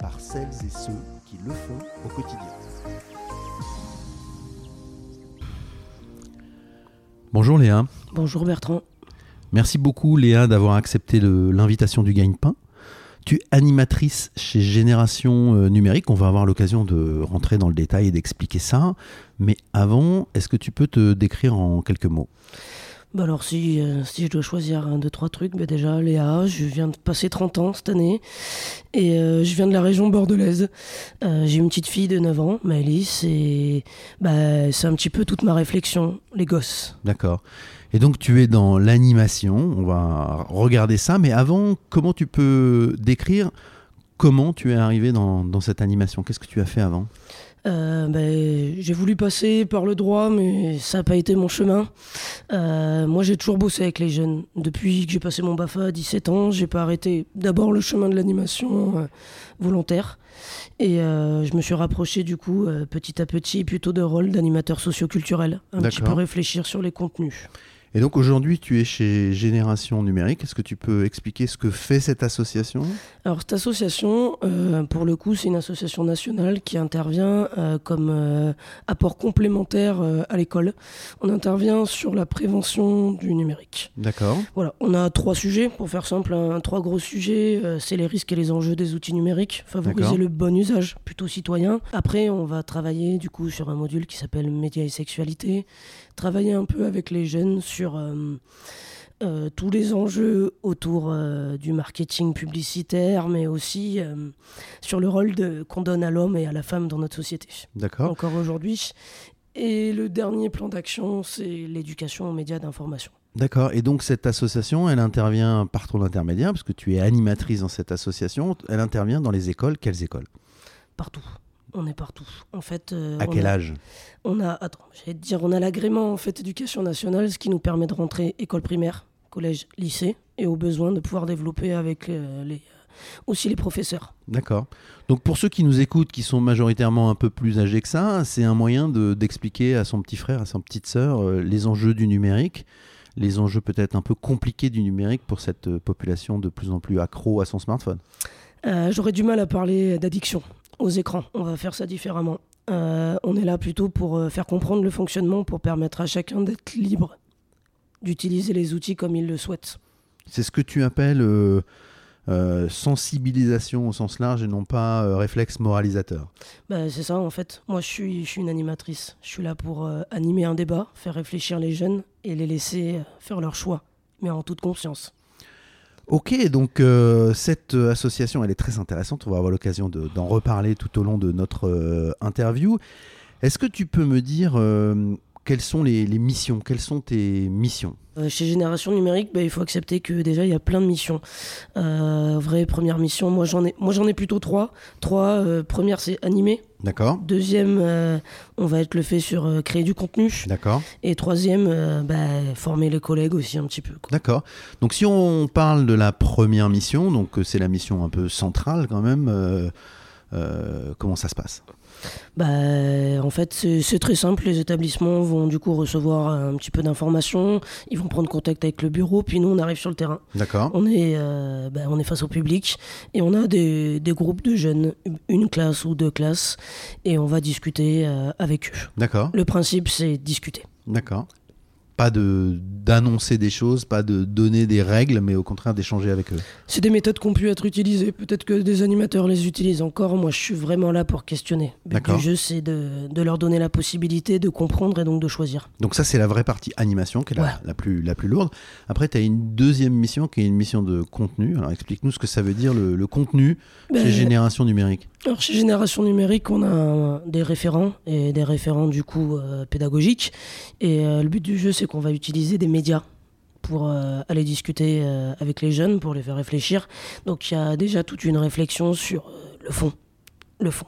par celles et ceux qui le font au quotidien. Bonjour Léa. Bonjour Bertrand. Merci beaucoup Léa d'avoir accepté l'invitation du Gagne-Pain. Tu es animatrice chez Génération euh, Numérique. On va avoir l'occasion de rentrer dans le détail et d'expliquer ça. Mais avant, est-ce que tu peux te décrire en quelques mots? Bah alors si, euh, si je dois choisir un, deux, trois trucs, bah déjà Léa, je viens de passer 30 ans cette année et euh, je viens de la région bordelaise. Euh, j'ai une petite fille de 9 ans, Maëlys, et bah, c'est un petit peu toute ma réflexion, les gosses. D'accord. Et donc tu es dans l'animation, on va regarder ça, mais avant, comment tu peux décrire comment tu es arrivé dans, dans cette animation? Qu'est-ce que tu as fait avant? Euh, ben, j'ai voulu passer par le droit, mais ça n'a pas été mon chemin. Euh, moi, j'ai toujours bossé avec les jeunes. Depuis que j'ai passé mon BAFA à 17 ans, j'ai pas arrêté d'abord le chemin de l'animation euh, volontaire. Et je me suis rapproché du coup petit à petit plutôt de rôle d'animateur socioculturel, un petit peu réfléchir sur les contenus. Et donc aujourd'hui, tu es chez Génération Numérique. Est-ce que tu peux expliquer ce que fait cette association? Alors cette association, euh, pour le coup, c'est une association nationale qui intervient euh, comme euh, apport complémentaire à l'école. On intervient sur la prévention du numérique. D'accord. Voilà, on a trois sujets, pour faire simple, trois gros sujets. c'est les risques et les enjeux des outils numériques, favoriser le bon usage plutôt citoyen. Après, on va travailler du coup sur un module qui s'appelle médias et sexualité, travailler un peu avec les jeunes sur euh, euh, tous les enjeux autour euh, du marketing publicitaire, mais aussi sur le rôle qu'on donne à l'homme et à la femme dans notre société. D'accord. Encore aujourd'hui. Et le dernier plan d'action, c'est l'éducation aux médias d'information. D'accord. Et donc cette association, elle intervient par ton intermédiaire, parce que tu es animatrice dans cette association. Elle intervient dans les écoles. Quelles écoles? Partout. On est partout. En fait, euh, à quel âge On a, attends, j'allais dire, on a l'agrément en fait éducation nationale, ce qui nous permet de rentrer école primaire, collège, lycée, et au besoin de pouvoir développer avec euh, les, euh, aussi les professeurs. D'accord. Donc pour ceux qui nous écoutent, qui sont majoritairement un peu plus âgés que ça, c'est un moyen d'expliquer à son petit frère, à sa petite sœur, les enjeux du numérique, les enjeux peut-être un peu compliqués du numérique pour cette population de plus en plus accro à son smartphone. J'aurais du mal à parler d'addiction aux écrans. On va faire ça différemment. Euh, on est là plutôt pour euh, faire comprendre le fonctionnement, pour permettre à chacun d'être libre d'utiliser les outils comme il le souhaite. C'est ce que tu appelles euh, sensibilisation au sens large et non pas réflexe moralisateur. Bah, c'est ça en fait. Moi je suis, je suis une animatrice. Je suis là pour animer un débat, faire réfléchir les jeunes et les laisser faire leur choix, mais en toute conscience. Ok, donc euh, cette euh, association, elle est très intéressante. On va avoir l'occasion d'en reparler tout au long de notre euh, interview. Est-ce que tu peux me dire quelles sont les, missions? Quelles sont tes missions? Chez Génération Numérique, bah, il faut accepter que déjà il y a plein de missions. vraie première mission, moi j'en ai, moi j'en ai plutôt trois. Trois. première, c'est animer D'accord. Deuxième, euh, on va être le fait sur euh, créer du contenu. D'accord. Et troisième, euh, bah, former les collègues aussi un petit peu. D'accord. Donc si on parle de la première mission, donc c'est la mission un peu centrale quand même, comment ça se passe? Bah, En fait, c'est très simple. Les établissements vont du coup recevoir un petit peu d'informations. Ils vont prendre contact avec le bureau. Puis nous, on arrive sur le terrain. D'accord. On, est, euh, bah, on est face au public. Et on a des, des, groupes de jeunes, une classe ou deux classes. Et on va discuter euh, avec eux. D'accord. Le principe, c'est discuter. D'accord pas de d'annoncer des choses, pas de donner des règles, mais au contraire d'échanger avec eux. C'est des méthodes qui ont pu être utilisées. Peut-être que des animateurs les utilisent encore. Moi, je suis vraiment là pour questionner. Le but du jeu, c'est de, de, leur donner la possibilité de comprendre et donc de choisir. Donc ça, c'est la vraie partie animation, qui est la, la, plus, la plus lourde. Après, tu as une deuxième mission, qui est une mission de contenu. Alors explique-nous ce que ça veut dire, le, contenu ben, chez Génération Numérique. Alors chez Génération Numérique, on a des référents, et des référents du coup euh, pédagogiques. Et euh, le but du jeu, c'est qu'on va utiliser des médias pour euh, aller discuter avec les jeunes, pour les faire réfléchir. Donc il y a déjà toute une réflexion sur le fond. le fond.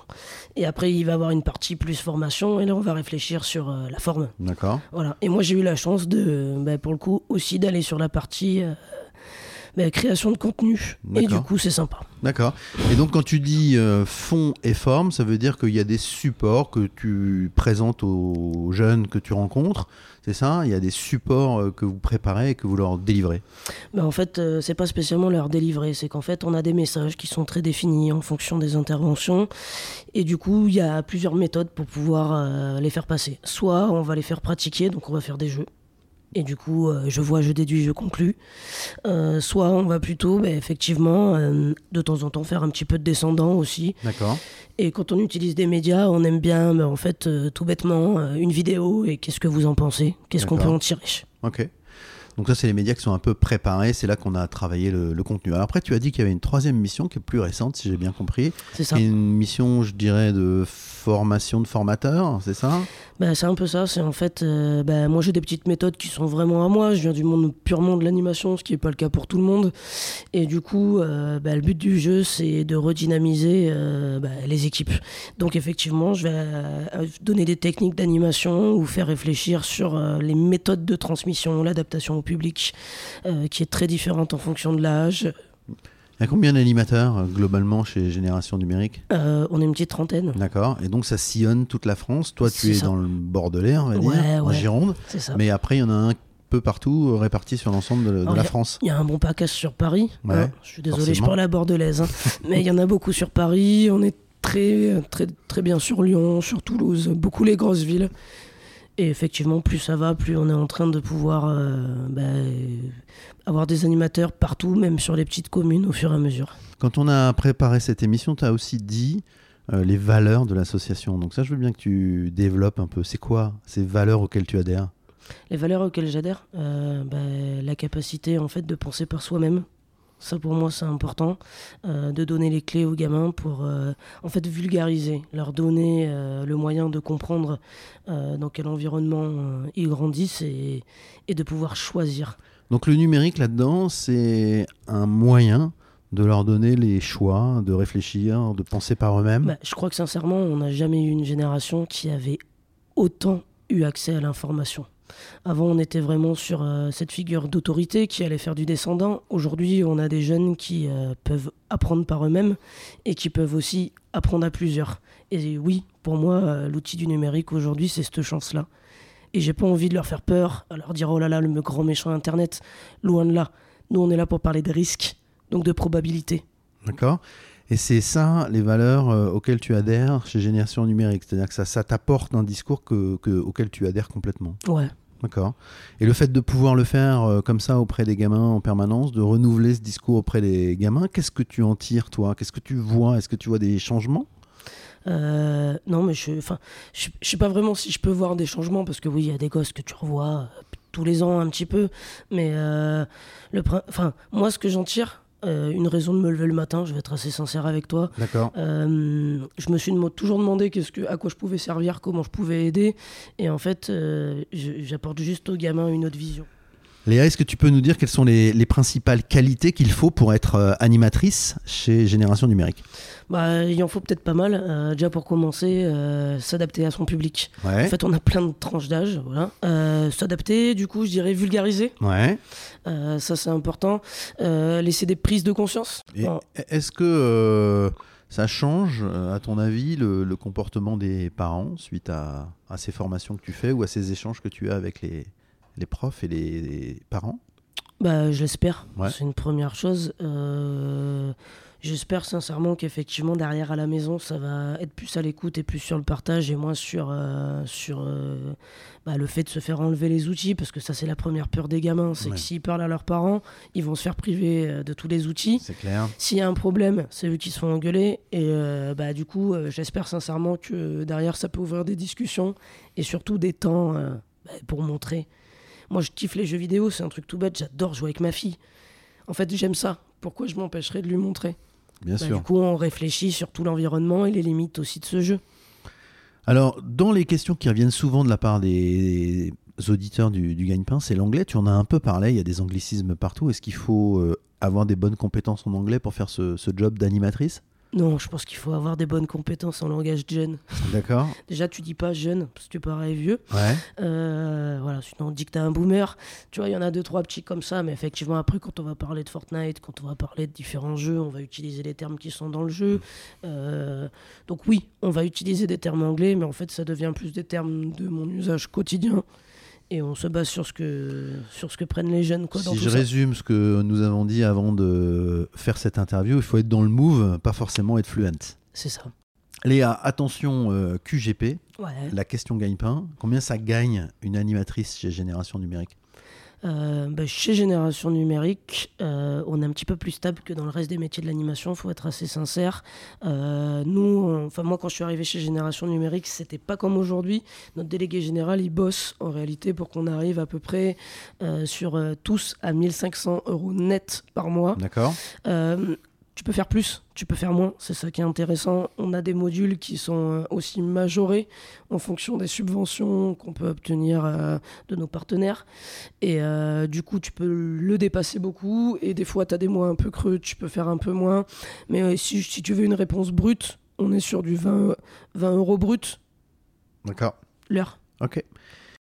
Et après, il va y avoir une partie plus formation, et là, on va réfléchir sur la forme. D'accord. Voilà. Et moi, j'ai eu la chance de, bah, pour le coup, aussi d'aller sur la partie euh, bah, création de contenu. Et du coup, c'est sympa. D'accord. Et donc, quand tu dis euh, fond et forme, ça veut dire qu'il y a des supports que tu présentes aux jeunes que tu rencontres. C'est ça? Il y a des supports euh, que vous préparez et que vous leur délivrez? Ben En fait, euh, c'est pas spécialement leur délivrer. C'est qu'en fait, on a des messages qui sont très définis en fonction des interventions. Et du coup, il y a plusieurs méthodes pour pouvoir les faire passer. Soit on va les faire pratiquer, donc on va faire des jeux et du coup euh, je vois, je déduis, je conclus. Euh, soit on va plutôt bah, effectivement euh, de temps en temps faire un petit peu de descendant aussi. D'accord. Et quand on utilise des médias, on aime bien bah, en fait tout bêtement une vidéo et qu'est-ce que vous en pensez? Qu'est-ce qu'on peut en tirer? Ok. Donc ça, c'est les médias qui sont un peu préparés. C'est là qu'on a travaillé le, contenu. Alors après, tu as dit qu'il y avait une troisième mission qui est plus récente, si j'ai bien compris. C'est ça. Une mission, je dirais, de formation de formateur, c'est ça? Bah, C'est un peu ça. C'est en fait, euh, bah, moi j'ai des petites méthodes qui sont vraiment à moi. Je viens du monde purement de l'animation, ce qui n'est pas le cas pour tout le monde. Et du coup, euh, bah, le but du jeu, c'est de redynamiser euh, les équipes. Donc effectivement, je vais donner des techniques d'animation ou faire réfléchir sur les méthodes de transmission, l'adaptation au public, qui est très différente en fonction de l'âge. Il y a combien d'animateurs euh, globalement chez Génération Numérique? Euh, On est une petite trentaine. D'accord. Et donc ça sillonne toute la France. Toi, tu es dans le Bordelais, on va dire, en Gironde. C'est ça. Mais après, il y en a un peu partout euh, répartis sur l'ensemble de, la France. Il y a un bon package sur Paris. Hein. je suis désolé, je parle à bordelaise. Hein. mais il y en a beaucoup sur Paris. On est très, très, très bien sur Lyon, sur Toulouse, beaucoup les grosses villes. Et effectivement, plus ça va, plus on est en train de pouvoir euh, bah, avoir des animateurs partout, même sur les petites communes, au fur et à mesure. Quand on a préparé cette émission, tu as aussi dit euh, les valeurs de l'association. Donc ça, je veux bien que tu développes un peu. C'est quoi ces valeurs auxquelles tu adhères? Les valeurs auxquelles j'adhère, euh, bah, la capacité en fait de penser par soi-même, ça, pour moi, c'est important euh, de donner les clés aux gamins pour, euh, en fait, vulgariser, leur donner euh, le moyen de comprendre dans quel environnement ils grandissent et, et, de pouvoir choisir. Donc le numérique là-dedans, c'est un moyen de leur donner les choix, de réfléchir, de penser par eux-mêmes. Bah, je crois que sincèrement, on n'a jamais eu une génération qui avait autant eu accès à l'information. Avant, on était vraiment sur euh, cette figure d'autorité qui allait faire du descendant. Aujourd'hui, on a des jeunes qui euh, peuvent apprendre par eux-mêmes et qui peuvent aussi apprendre à plusieurs. Et oui, pour moi, euh, l'outil du numérique aujourd'hui, c'est cette chance-là. Et j'ai pas envie de leur faire peur, à leur dire oh là là, le grand méchant Internet. Loin de là. Nous, on est là pour parler de risques, donc de probabilités. D'accord. Et c'est ça, les valeurs auxquelles tu adhères chez Génération Numérique. C'est-à-dire que ça, ça t'apporte un discours que, auquel tu adhères complètement. Ouais. D'accord. Et le fait de pouvoir le faire euh, comme ça auprès des gamins en permanence, de renouveler ce discours auprès des gamins, qu'est-ce que tu en tires, toi? Qu'est-ce que tu vois? Est-ce que tu vois des changements? Euh, non, mais je ne je, sais pas vraiment si je peux voir des changements, parce que oui, il y a des gosses que tu revois euh, tous les ans un petit peu, mais le, enfin, moi, ce que j'en tire, euh, une raison de me lever le matin, je vais être assez sincère avec toi. D'accord. Euh, je me suis toujours demandé qu'est-ce que, à quoi je pouvais servir, comment je pouvais aider. Et en fait, euh, j'apporte juste aux gamins une autre vision. Léa, est-ce que tu peux nous dire quelles sont les, principales qualités qu'il faut pour être euh, animatrice chez Génération Numérique? Bah, Il en faut peut-être pas mal. Euh, déjà pour commencer, euh, s'adapter à son public. En fait, on a plein de tranches d'âge. Voilà. s'adapter, du coup, je dirais vulgariser. Ouais. ça, c'est important. laisser des prises de conscience. Est-ce que ça change, à ton avis, le, comportement des parents suite à, à, ces formations que tu fais ou à ces échanges que tu as avec les, les profs et les, parents? Bah, Je l'espère. C'est une première chose. Euh, j'espère sincèrement qu'effectivement, derrière à la maison, ça va être plus à l'écoute et plus sur le partage et moins sur, euh, sur euh, bah, le fait de se faire enlever les outils, parce que ça, c'est la première peur des gamins. C'est que s'ils parlent à leurs parents, ils vont se faire priver de tous les outils. C'est clair. S'il y a un problème, c'est eux qui se font engueuler. Et bah, du coup, j'espère sincèrement que derrière, ça peut ouvrir des discussions et surtout des temps bah, pour montrer moi, je kiffe les jeux vidéo, c'est un truc tout bête, j'adore jouer avec ma fille. En fait, j'aime ça. Pourquoi je m'empêcherais de lui montrer? Bien bah, sûr. Du coup, on réfléchit sur tout l'environnement et les limites aussi de ce jeu. Alors, dans les questions qui reviennent souvent de la part des auditeurs du, du Gagne-Pain, c'est l'anglais. Tu en as un peu parlé, il y a des anglicismes partout. Est-ce qu'il faut euh, avoir des bonnes compétences en anglais pour faire ce, job d'animatrice? Non, je pense qu'il faut avoir des bonnes compétences en langage jeune. D'accord. Déjà, tu dis pas jeune, parce que tu parais vieux. Ouais. Euh, voilà, sinon on dit que t'es un boomer. Tu vois, il y en a deux, trois petits comme ça, mais effectivement, après, quand on va parler de Fortnite, quand on va parler de différents jeux, on va utiliser les termes qui sont dans le jeu. Euh, donc oui, on va utiliser des termes anglais, mais en fait, ça devient plus des termes de mon usage quotidien et on se base sur ce que, sur ce que prennent les jeunes. Quoi, si je résume ce que nous avons dit avant de faire cette interview, il faut être dans le move, pas forcément être fluent. C'est ça. Léa, attention euh, QGP, la question gagne-pain. Combien ça gagne une animatrice chez Génération Numérique? Euh, bah, chez Génération Numérique, euh, on est un petit peu plus stable que dans le reste des métiers de l'animation, il faut être assez sincère. Euh, nous, enfin moi quand je suis arrivé chez Génération Numérique, c'était pas comme aujourd'hui. Notre délégué général, il bosse en réalité pour qu'on arrive à peu près sur tous à 1500 euros net par mois. D'accord tu peux faire plus, tu peux faire moins, c'est ça qui est intéressant. On a des modules qui sont euh, aussi majorés en fonction des subventions qu'on peut obtenir euh, de nos partenaires. Et euh, du coup, tu peux le dépasser beaucoup. Et des fois, tu as des mois un peu creux, tu peux faire un peu moins. Mais si, si, tu veux une réponse brute, on est sur du 20, 20 euros brut. D'accord. L'heure. Ok.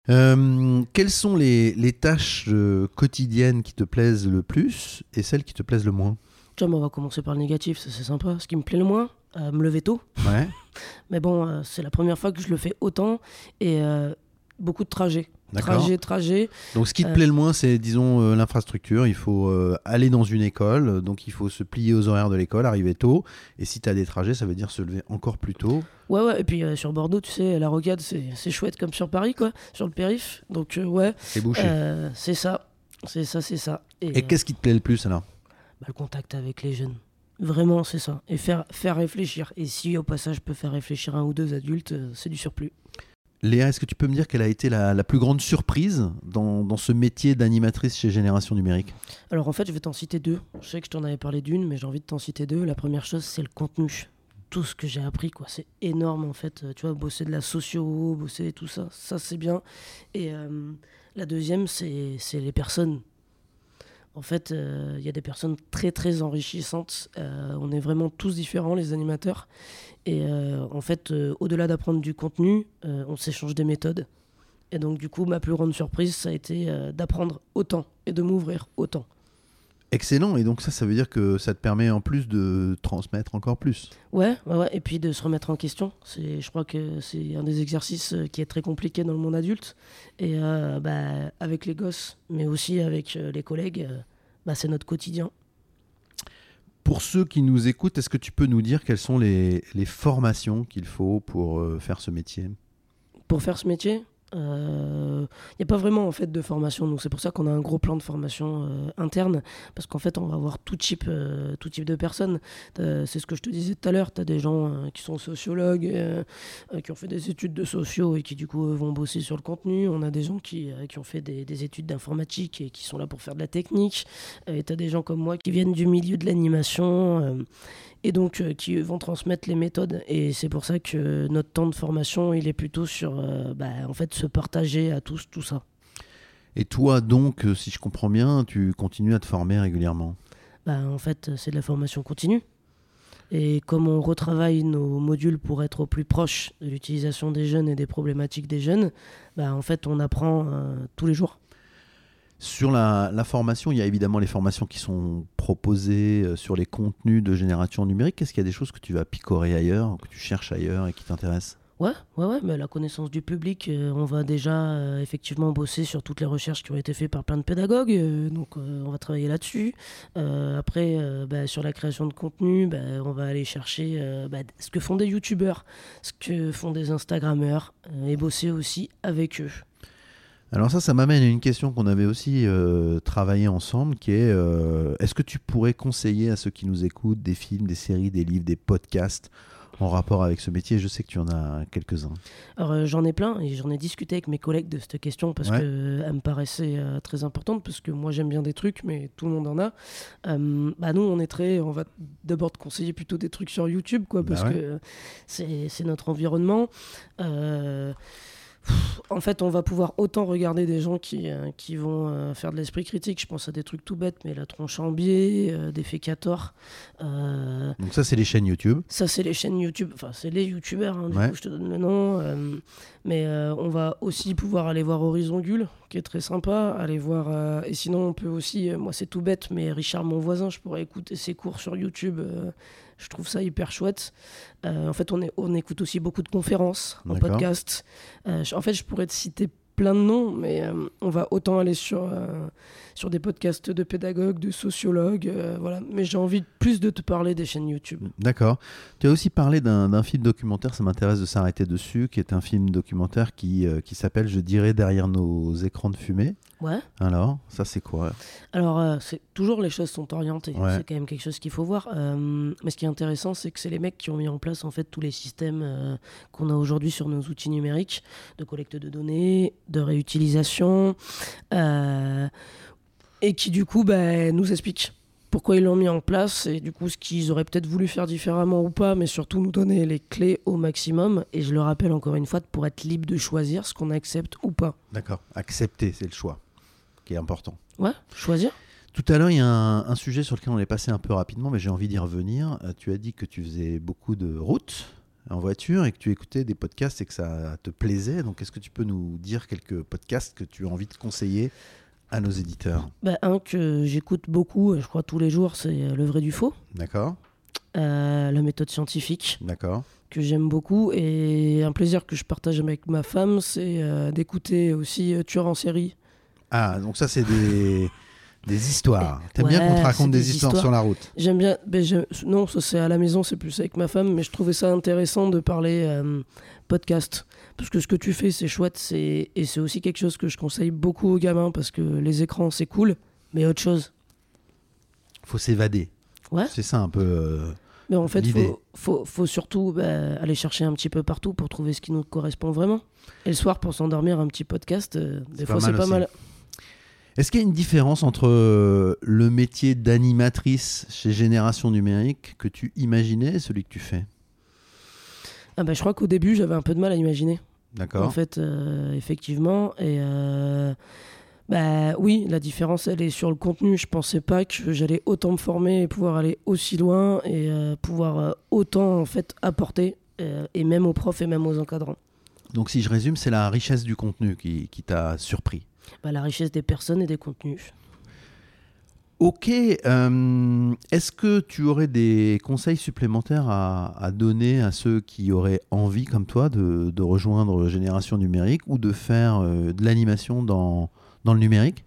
quelles sont les, les tâches quotidiennes qui te plaisent le plus et celles qui te plaisent le moins? On va commencer par le négatif, c'est sympa. Ce qui me plaît le moins, euh, me lever tôt. Ouais. Mais bon, euh, c'est la première fois que je le fais autant et euh, beaucoup de trajets. Trajet, trajet. Donc ce qui te plaît le moins, c'est disons l'infrastructure. Il faut aller dans une école, donc il faut se plier aux horaires de l'école, arriver tôt. Et si tu as des trajets, ça veut dire se lever encore plus tôt. Ouais, ouais. Et puis sur Bordeaux, tu sais, la rocade, c'est chouette comme sur Paris, quoi, sur le périph. Donc ouais. C'est bouché. c'est ça, c'est ça, c'est ça. Et, et qu'est-ce qui te plaît le plus alors? Bah, le contact avec les jeunes. Vraiment, c'est ça. Et faire, faire réfléchir. Et si au passage je peux faire réfléchir un ou deux adultes, euh, c'est du surplus. Léa, est-ce que tu peux me dire quelle a été la, plus grande surprise dans, dans ce métier d'animatrice chez Génération Numérique? Alors en fait, je vais t'en citer deux. Je sais que je t'en avais parlé d'une, mais j'ai envie de t'en citer deux. La première chose, c'est le contenu. Tout ce que j'ai appris, quoi. C'est énorme en fait. Tu vois, bosser de la socio, bosser tout ça, ça c'est bien. Et euh, la deuxième, c'est les personnes en fait, il euh, y a des personnes très très enrichissantes. Euh, on est vraiment tous différents, les animateurs. Et euh, en fait, au-delà d'apprendre du contenu, on s'échange des méthodes. Et donc, du coup, ma plus grande surprise, ça a été d'apprendre autant et de m'ouvrir autant. Excellent, et donc ça, ça veut dire que ça te permet en plus de transmettre encore plus. Ouais, ouais, et puis de se remettre en question. C'est, je crois que c'est un des exercices euh, qui est très compliqué dans le monde adulte. Et euh, bah, avec les gosses, mais aussi avec euh, les collègues, bah, c'est notre quotidien. Pour ceux qui nous écoutent, est-ce que tu peux nous dire quelles sont les, les formations qu'il faut pour faire ce métier? Pour faire ce métier? Il euh, n'y a pas vraiment en fait de formation, donc c'est pour ça qu'on a un gros plan de formation euh, interne, parce qu'en fait on va avoir tout type, euh, tout type de personnes. C'est ce que je te disais tout à l'heure, tu as des gens qui sont sociologues, qui ont fait des études de sociaux et qui du coup vont bosser sur le contenu. On a des gens qui, qui ont fait des, des études d'informatique et qui sont là pour faire de la technique. et tu as des gens comme moi qui viennent du milieu de l'animation et donc euh, qui vont transmettre les méthodes. Et c'est pour ça que notre temps de formation, il est plutôt sur euh, bah, en fait, se partager à tous tout ça. Et toi, donc, euh, si je comprends bien, tu continues à te former régulièrement? Bah, En fait, c'est de la formation continue. Et comme on retravaille nos modules pour être au plus proche de l'utilisation des jeunes et des problématiques des jeunes, bah, en fait, on apprend tous les jours. Sur la, formation, il y a évidemment les formations qui sont proposées euh, sur les contenus de génération numérique. Est-ce qu'il y a des choses que tu vas picorer ailleurs, que tu cherches ailleurs et qui t'intéressent? Ouais, ouais, ouais, mais la connaissance du public, euh, on va déjà euh, effectivement bosser sur toutes les recherches qui ont été faites par plein de pédagogues, donc on va travailler là-dessus. après, bah, sur la création de contenu, bah, on va aller chercher bah, ce que font des youtubeurs, ce que font des instagrammeurs, et bosser aussi avec eux. Alors ça, ça m'amène à une question qu'on avait aussi euh, travaillé ensemble, qui est euh, est-ce que tu pourrais conseiller à ceux qui nous écoutent des films, des séries, des livres, des podcasts en rapport avec ce métier? Je sais que tu en as quelques-uns. Alors euh, j'en ai plein et j'en ai discuté avec mes collègues de cette question parce que qu'elle me paraissait très importante parce que moi j'aime bien des trucs mais tout le monde en a. bah nous on est très, on va d'abord te conseiller plutôt des trucs sur YouTube quoi bah parce que c'est notre environnement en fait, on va pouvoir autant regarder des gens qui, euh, qui vont euh, faire de l'esprit critique. Je pense à des trucs tout bêtes, mais la tronche en biais, euh, des fécators. Donc ça, c'est les chaînes YouTube. Ça, c'est les chaînes YouTube. Enfin, c'est les YouTubeurs. Hein, du coup, je te donne le nom. Mais on va aussi pouvoir aller voir Horizon Gull, qui est très sympa. Aller voir. et sinon, on peut aussi. moi, c'est tout bête, mais Richard, mon voisin, je pourrais écouter ses cours sur YouTube. Je trouve ça hyper chouette. Euh, en fait, on, est, on écoute aussi beaucoup de conférences en podcast. Euh, en fait, je pourrais te citer plein de noms, mais euh, on va autant aller sur, sur des podcasts de pédagogues, de sociologues, voilà. Mais j'ai envie plus de te parler des chaînes YouTube. D'accord. Tu as aussi parlé d'un film documentaire, ça m'intéresse de s'arrêter dessus, qui est un film documentaire qui, qui s'appelle Je dirais derrière nos écrans de fumée. Ouais. Alors, ça c'est quoi? Alors, euh, c'est toujours les choses sont orientées. C'est quand même quelque chose qu'il faut voir. Euh, mais ce qui est intéressant, c'est que c'est les mecs qui ont mis en place en fait tous les systèmes euh, qu'on a aujourd'hui sur nos outils numériques de collecte de données, de réutilisation, et qui du coup bah, nous expliquent pourquoi ils l'ont mis en place et du coup ce qu'ils auraient peut-être voulu faire différemment ou pas, mais surtout nous donner les clés au maximum. Et je le rappelle encore une fois, pour être libre de choisir ce qu'on accepte ou pas. D'accord, accepter, c'est le choix qui est important. Ouais, choisir. Tout à l'heure, il y a un, sujet sur lequel on est passé un peu rapidement, mais j'ai envie d'y revenir. Euh, tu as dit que tu faisais beaucoup de routes en voiture et que tu écoutais des podcasts et que ça te plaisait. Donc, est-ce que tu peux nous dire quelques podcasts que tu as envie de conseiller à nos éditeurs? Bah, Un que j'écoute beaucoup, je crois tous les jours, c'est euh, Le vrai du faux. D'accord. Euh, la méthode scientifique. D'accord. Que j'aime beaucoup. Et un plaisir que je partage avec ma femme, c'est d'écouter aussi Tueur en série ah, donc ça, c'est des, des histoires. T'aimes bien qu'on te raconte des, histoires, sur la route J'aime bien. Mais non, ça, c'est à la maison, c'est plus avec ma femme, mais je trouvais ça intéressant de parler euh, podcast. Parce que ce que tu fais, c'est chouette. Et c'est aussi quelque chose que je conseille beaucoup aux gamins, parce que les écrans, c'est cool, mais autre chose. Faut s'évader. Ouais. C'est ça un peu. Euh, mais en fait, il faut, faut, faut, surtout bah, aller chercher un petit peu partout pour trouver ce qui nous correspond vraiment. Et le soir, pour s'endormir, un petit podcast, euh, des fois, c'est pas mal. Est-ce qu'il y a une différence entre euh, le métier d'animatrice chez Génération Numérique que tu imaginais et celui que tu fais? Ah bah, Je crois qu'au début, j'avais un peu de mal à imaginer. D'accord. En fait, euh, effectivement. Et euh, bah, oui, la différence, elle est sur le contenu. Je pensais pas que j'allais autant me former et pouvoir aller aussi loin et pouvoir autant en fait apporter, et même aux profs et même aux encadrants. Donc, si je résume, c'est la richesse du contenu qui t'a surpris bah, la richesse des personnes et des contenus. Ok, euh, est-ce que tu aurais des conseils supplémentaires à, donner à ceux qui auraient envie, comme toi, de, rejoindre Génération Numérique ou de faire euh, de l'animation dans, dans le numérique?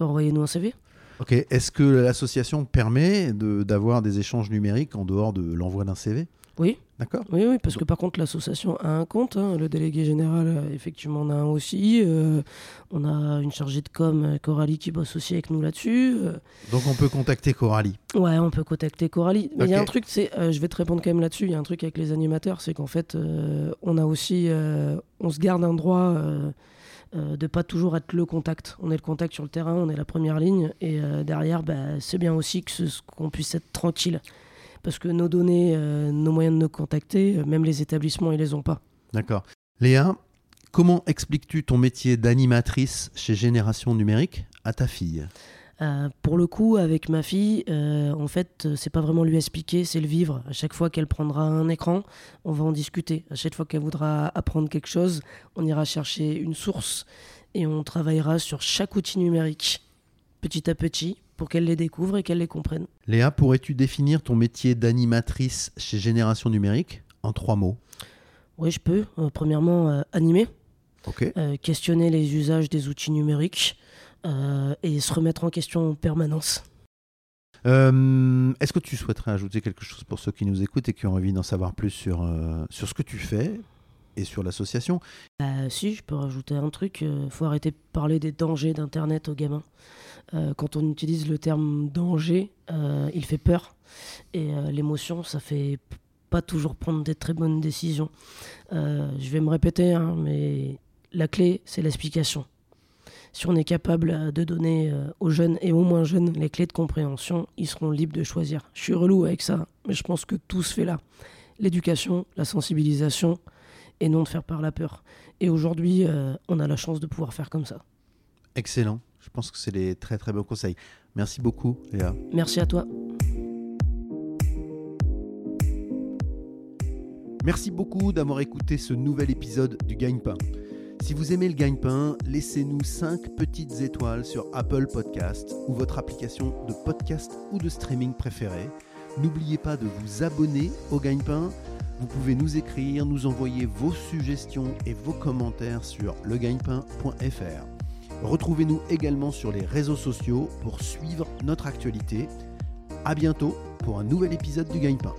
Bah, Envoyez-nous un CV. Ok, est-ce que l'association permet d'avoir des échanges numériques en dehors de l'envoi d'un CV Oui. D'accord. Oui, oui, parce que par contre, l'association a un compte. Hein. Le délégué général, euh, effectivement, en a un aussi. Euh, on a une chargée de com, euh, Coralie, qui bosse aussi avec nous là-dessus. Donc, on peut contacter Coralie. Ouais, on peut contacter Coralie. Mais il y a un truc, c'est, je vais te répondre quand même là-dessus. Il y a un truc avec les animateurs, c'est qu'en fait, on a aussi, on se garde un droit. de pas toujours être le contact. On est le contact sur le terrain, on est la première ligne, et derrière, bah, c'est bien aussi que qu'on puisse être tranquille parce que nos données, euh, nos moyens de nous contacter, euh, même les établissements, ils les ont pas. D'accord. Léa, comment expliques-tu ton métier d'animatrice chez Génération Numérique à ta fille? Euh, pour le coup, avec ma fille, en fait, c'est pas vraiment lui expliquer, c'est le vivre. À chaque fois qu'elle prendra un écran, on va en discuter. À chaque fois qu'elle voudra apprendre quelque chose, on ira chercher une source et on travaillera sur chaque outil numérique, petit à petit, pour qu'elle les découvre et qu'elle les comprenne. Léa, pourrais-tu définir ton métier d'animatrice chez Génération Numérique en trois mots? Oui, je peux. Euh, premièrement, euh, animer. Euh, questionner les usages des outils numériques et se remettre en question en permanence. Est-ce que tu souhaiterais ajouter quelque chose pour ceux qui nous écoutent et qui ont envie d'en savoir plus sur, sur ce que tu fais? Et sur l'association bah, Si, je peux rajouter un truc. Il faut arrêter de parler des dangers d'Internet aux gamins. Euh, quand on utilise le terme danger, euh, il fait peur. Et euh, l'émotion, ça fait pas toujours prendre des très bonnes décisions. je vais me répéter, hein, mais la clé, c'est l'explication. Si on est capable de donner aux jeunes et aux moins jeunes les clés de compréhension, ils seront libres de choisir. Je suis relou avec ça, mais je pense que tout se fait là. L'éducation, la sensibilisation et non de faire par la peur. Et aujourd'hui, euh, on a la chance de pouvoir faire comme ça. Excellent. Je pense que c'est des très très bons conseils. Merci beaucoup, Léa. Merci à toi. Merci beaucoup d'avoir écouté ce nouvel épisode du Gagne-Pain. Si vous aimez le gagne-pain, laissez-nous 5 petites étoiles sur Apple Podcast ou votre application de podcast ou de streaming préférée. N'oubliez pas de vous abonner au gagne-pain. Vous pouvez nous écrire, nous envoyer vos suggestions et vos commentaires sur legagnepain.fr. Retrouvez-nous également sur les réseaux sociaux pour suivre notre actualité. A bientôt pour un nouvel épisode du gagne-pain.